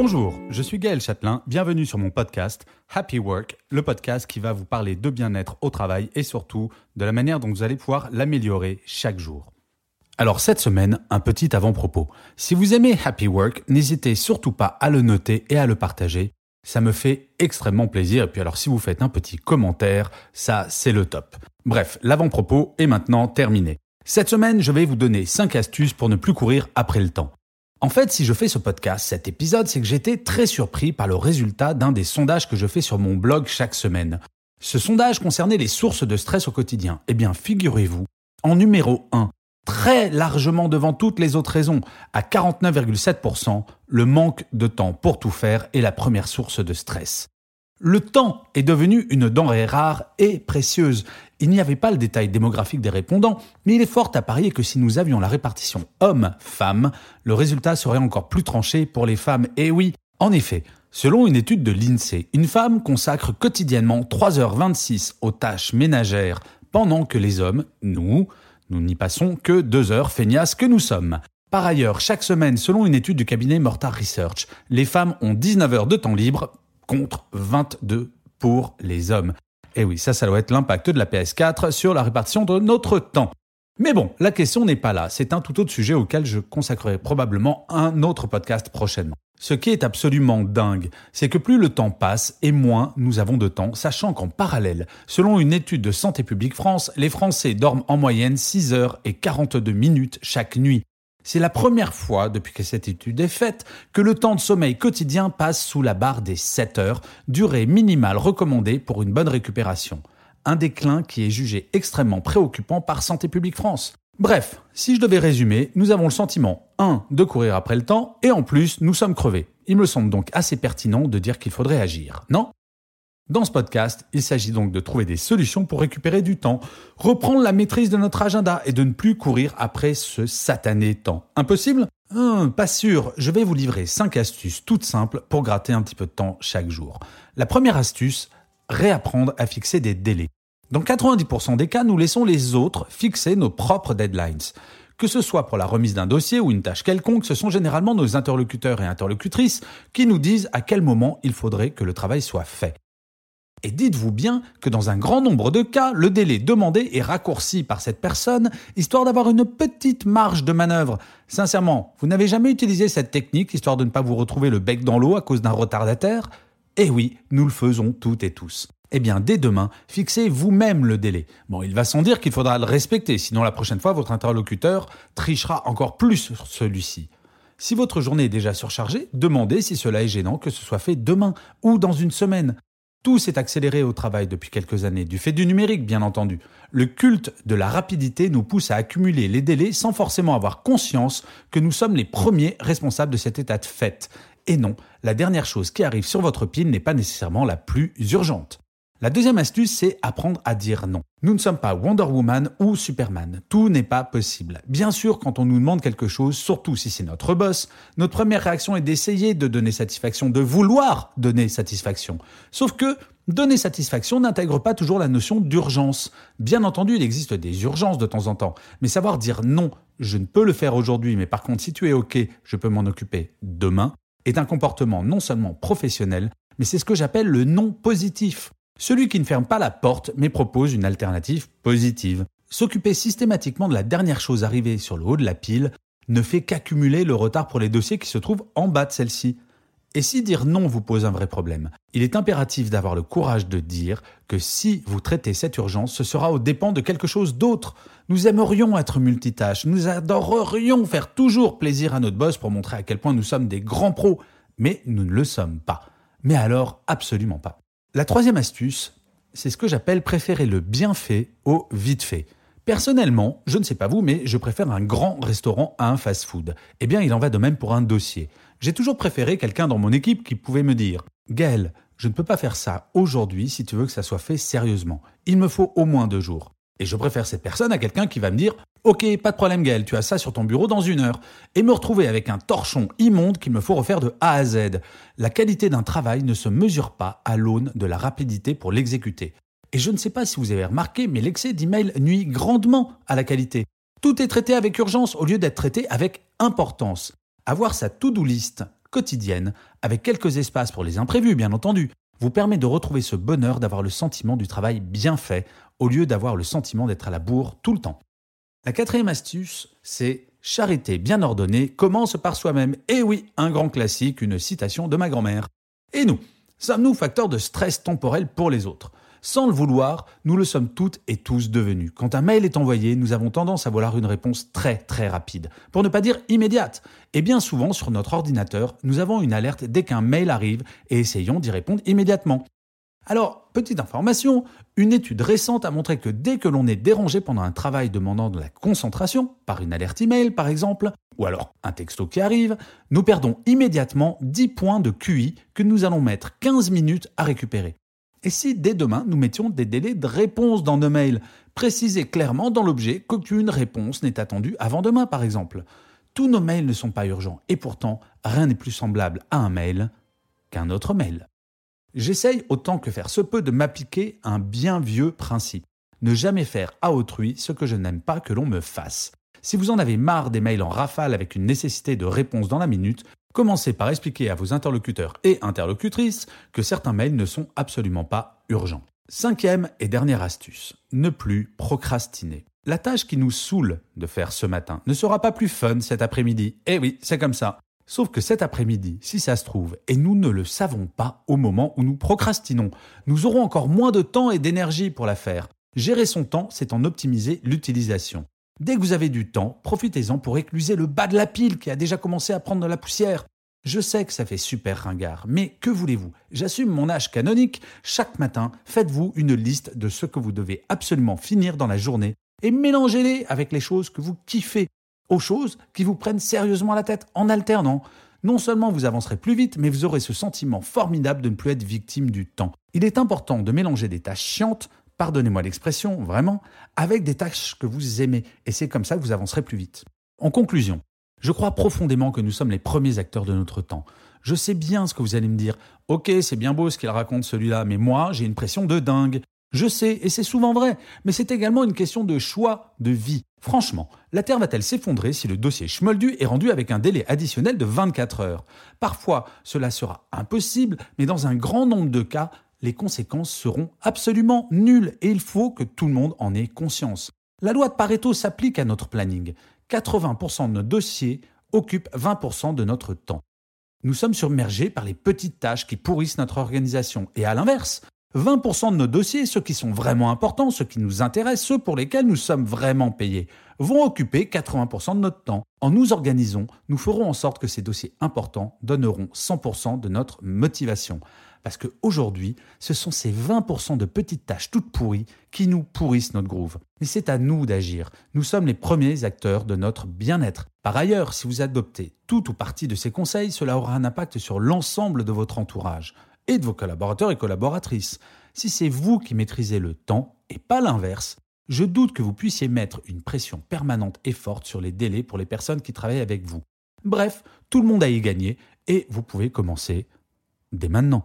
Bonjour, je suis Gaël Châtelain, bienvenue sur mon podcast Happy Work, le podcast qui va vous parler de bien-être au travail et surtout de la manière dont vous allez pouvoir l'améliorer chaque jour. Alors cette semaine, un petit avant-propos. Si vous aimez Happy Work, n'hésitez surtout pas à le noter et à le partager. Ça me fait extrêmement plaisir. Et puis alors si vous faites un petit commentaire, ça c'est le top. Bref, l'avant-propos est maintenant terminé. Cette semaine, je vais vous donner 5 astuces pour ne plus courir après le temps. En fait, si je fais ce podcast, cet épisode, c'est que j'étais très surpris par le résultat d'un des sondages que je fais sur mon blog chaque semaine. Ce sondage concernait les sources de stress au quotidien. Eh bien, figurez-vous, en numéro 1, très largement devant toutes les autres raisons, à 49,7%, le manque de temps pour tout faire est la première source de stress. Le temps est devenu une denrée rare et précieuse. Il n'y avait pas le détail démographique des répondants, mais il est fort à parier que si nous avions la répartition homme-femme, le résultat serait encore plus tranché pour les femmes. Et oui, en effet, selon une étude de l'INSEE, une femme consacre quotidiennement 3h26 aux tâches ménagères, pendant que les hommes, nous, nous n'y passons que 2 heures feignasses que nous sommes. Par ailleurs, chaque semaine, selon une étude du cabinet Mortar Research, les femmes ont 19 heures de temps libre contre 22 pour les hommes. Et oui, ça, ça doit être l'impact de la PS4 sur la répartition de notre temps. Mais bon, la question n'est pas là. C'est un tout autre sujet auquel je consacrerai probablement un autre podcast prochainement. Ce qui est absolument dingue, c'est que plus le temps passe et moins nous avons de temps, sachant qu'en parallèle, selon une étude de Santé publique France, les Français dorment en moyenne 6 heures et 42 minutes chaque nuit. C'est la première fois depuis que cette étude est faite que le temps de sommeil quotidien passe sous la barre des 7 heures, durée minimale recommandée pour une bonne récupération. Un déclin qui est jugé extrêmement préoccupant par Santé publique France. Bref, si je devais résumer, nous avons le sentiment 1 de courir après le temps et en plus nous sommes crevés. Il me semble donc assez pertinent de dire qu'il faudrait agir, non? Dans ce podcast, il s'agit donc de trouver des solutions pour récupérer du temps, reprendre la maîtrise de notre agenda et de ne plus courir après ce satané temps. Impossible? Hum, Pas sûr, je vais vous livrer 5 astuces toutes simples pour gratter un petit peu de temps chaque jour. La première astuce, réapprendre à fixer des délais. Dans 90% des cas, nous laissons les autres fixer nos propres deadlines. Que ce soit pour la remise d'un dossier ou une tâche quelconque, ce sont généralement nos interlocuteurs et interlocutrices qui nous disent à quel moment il faudrait que le travail soit fait. Et dites-vous bien que dans un grand nombre de cas, le délai demandé est raccourci par cette personne, histoire d'avoir une petite marge de manœuvre. Sincèrement, vous n'avez jamais utilisé cette technique, histoire de ne pas vous retrouver le bec dans l'eau à cause d'un retardataire? Eh oui, nous le faisons toutes et tous. Eh bien, dès demain, fixez vous-même le délai. Bon, il va sans dire qu'il faudra le respecter, sinon la prochaine fois, votre interlocuteur trichera encore plus sur celui-ci. Si votre journée est déjà surchargée, demandez si cela est gênant que ce soit fait demain ou dans une semaine. Tout s'est accéléré au travail depuis quelques années, du fait du numérique bien entendu. Le culte de la rapidité nous pousse à accumuler les délais sans forcément avoir conscience que nous sommes les premiers responsables de cet état de fait. Et non, la dernière chose qui arrive sur votre pile n'est pas nécessairement la plus urgente. La deuxième astuce, c'est apprendre à dire non. Nous ne sommes pas Wonder Woman ou Superman. Tout n'est pas possible. Bien sûr, quand on nous demande quelque chose, surtout si c'est notre boss, notre première réaction est d'essayer de donner satisfaction, de vouloir donner satisfaction. Sauf que donner satisfaction n'intègre pas toujours la notion d'urgence. Bien entendu, il existe des urgences de temps en temps, mais savoir dire non, je ne peux le faire aujourd'hui, mais par contre, si tu es OK, je peux m'en occuper demain, est un comportement non seulement professionnel, mais c'est ce que j'appelle le non positif. Celui qui ne ferme pas la porte mais propose une alternative positive. S'occuper systématiquement de la dernière chose arrivée sur le haut de la pile ne fait qu'accumuler le retard pour les dossiers qui se trouvent en bas de celle-ci. Et si dire non vous pose un vrai problème, il est impératif d'avoir le courage de dire que si vous traitez cette urgence, ce sera au dépens de quelque chose d'autre. Nous aimerions être multitâches, nous adorerions faire toujours plaisir à notre boss pour montrer à quel point nous sommes des grands pros, mais nous ne le sommes pas. Mais alors absolument pas. La troisième astuce, c'est ce que j'appelle préférer le bien fait au vite fait. Personnellement, je ne sais pas vous, mais je préfère un grand restaurant à un fast-food. Eh bien, il en va de même pour un dossier. J'ai toujours préféré quelqu'un dans mon équipe qui pouvait me dire Gaël, je ne peux pas faire ça aujourd'hui si tu veux que ça soit fait sérieusement. Il me faut au moins deux jours. Et je préfère cette personne à quelqu'un qui va me dire Ok, pas de problème Gaël, tu as ça sur ton bureau dans une heure. Et me retrouver avec un torchon immonde qu'il me faut refaire de A à Z. La qualité d'un travail ne se mesure pas à l'aune de la rapidité pour l'exécuter. Et je ne sais pas si vous avez remarqué, mais l'excès d'email nuit grandement à la qualité. Tout est traité avec urgence au lieu d'être traité avec importance. Avoir sa to-do list quotidienne, avec quelques espaces pour les imprévus bien entendu, vous permet de retrouver ce bonheur d'avoir le sentiment du travail bien fait, au lieu d'avoir le sentiment d'être à la bourre tout le temps. La quatrième astuce, c'est charité bien ordonnée commence par soi-même. Et oui, un grand classique, une citation de ma grand-mère. Et nous, sommes-nous facteurs de stress temporel pour les autres? Sans le vouloir, nous le sommes toutes et tous devenus. Quand un mail est envoyé, nous avons tendance à vouloir une réponse très très rapide, pour ne pas dire immédiate. Et bien souvent, sur notre ordinateur, nous avons une alerte dès qu'un mail arrive et essayons d'y répondre immédiatement. Alors, petite information, une étude récente a montré que dès que l'on est dérangé pendant un travail demandant de la concentration, par une alerte email par exemple, ou alors un texto qui arrive, nous perdons immédiatement 10 points de QI que nous allons mettre 15 minutes à récupérer. Et si dès demain nous mettions des délais de réponse dans nos mails, précisez clairement dans l'objet qu'aucune réponse n'est attendue avant demain par exemple. Tous nos mails ne sont pas urgents et pourtant rien n'est plus semblable à un mail qu'un autre mail. J'essaye autant que faire se peut de m'appliquer un bien vieux principe. Ne jamais faire à autrui ce que je n'aime pas que l'on me fasse. Si vous en avez marre des mails en rafale avec une nécessité de réponse dans la minute, Commencez par expliquer à vos interlocuteurs et interlocutrices que certains mails ne sont absolument pas urgents. Cinquième et dernière astuce, ne plus procrastiner. La tâche qui nous saoule de faire ce matin ne sera pas plus fun cet après-midi. Eh oui, c'est comme ça. Sauf que cet après-midi, si ça se trouve, et nous ne le savons pas au moment où nous procrastinons, nous aurons encore moins de temps et d'énergie pour la faire. Gérer son temps, c'est en optimiser l'utilisation. Dès que vous avez du temps, profitez-en pour écluser le bas de la pile qui a déjà commencé à prendre de la poussière. Je sais que ça fait super ringard, mais que voulez-vous? J'assume mon âge canonique. Chaque matin, faites-vous une liste de ce que vous devez absolument finir dans la journée et mélangez-les avec les choses que vous kiffez, aux choses qui vous prennent sérieusement la tête en alternant. Non seulement vous avancerez plus vite, mais vous aurez ce sentiment formidable de ne plus être victime du temps. Il est important de mélanger des tâches chiantes pardonnez-moi l'expression, vraiment, avec des tâches que vous aimez. Et c'est comme ça que vous avancerez plus vite. En conclusion, je crois profondément que nous sommes les premiers acteurs de notre temps. Je sais bien ce que vous allez me dire. Ok, c'est bien beau ce qu'il raconte celui-là, mais moi, j'ai une pression de dingue. Je sais, et c'est souvent vrai, mais c'est également une question de choix de vie. Franchement, la Terre va-t-elle s'effondrer si le dossier Schmoldu est rendu avec un délai additionnel de 24 heures? Parfois, cela sera impossible, mais dans un grand nombre de cas, les conséquences seront absolument nulles et il faut que tout le monde en ait conscience. La loi de Pareto s'applique à notre planning. 80% de nos dossiers occupent 20% de notre temps. Nous sommes submergés par les petites tâches qui pourrissent notre organisation. Et à l'inverse, 20% de nos dossiers, ceux qui sont vraiment importants, ceux qui nous intéressent, ceux pour lesquels nous sommes vraiment payés, vont occuper 80% de notre temps. En nous organisant, nous ferons en sorte que ces dossiers importants donneront 100% de notre motivation. Parce qu'aujourd'hui, ce sont ces 20% de petites tâches toutes pourries qui nous pourrissent notre groove. Mais c'est à nous d'agir. Nous sommes les premiers acteurs de notre bien-être. Par ailleurs, si vous adoptez tout ou partie de ces conseils, cela aura un impact sur l'ensemble de votre entourage et de vos collaborateurs et collaboratrices. Si c'est vous qui maîtrisez le temps et pas l'inverse, je doute que vous puissiez mettre une pression permanente et forte sur les délais pour les personnes qui travaillent avec vous. Bref, tout le monde a y gagné et vous pouvez commencer dès maintenant.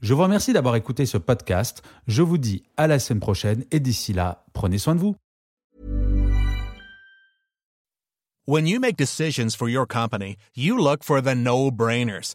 Je vous remercie d'avoir écouté ce podcast. Je vous dis à la semaine prochaine et d'ici là, prenez soin de vous. When you make decisions for your company, you look for the no-brainers.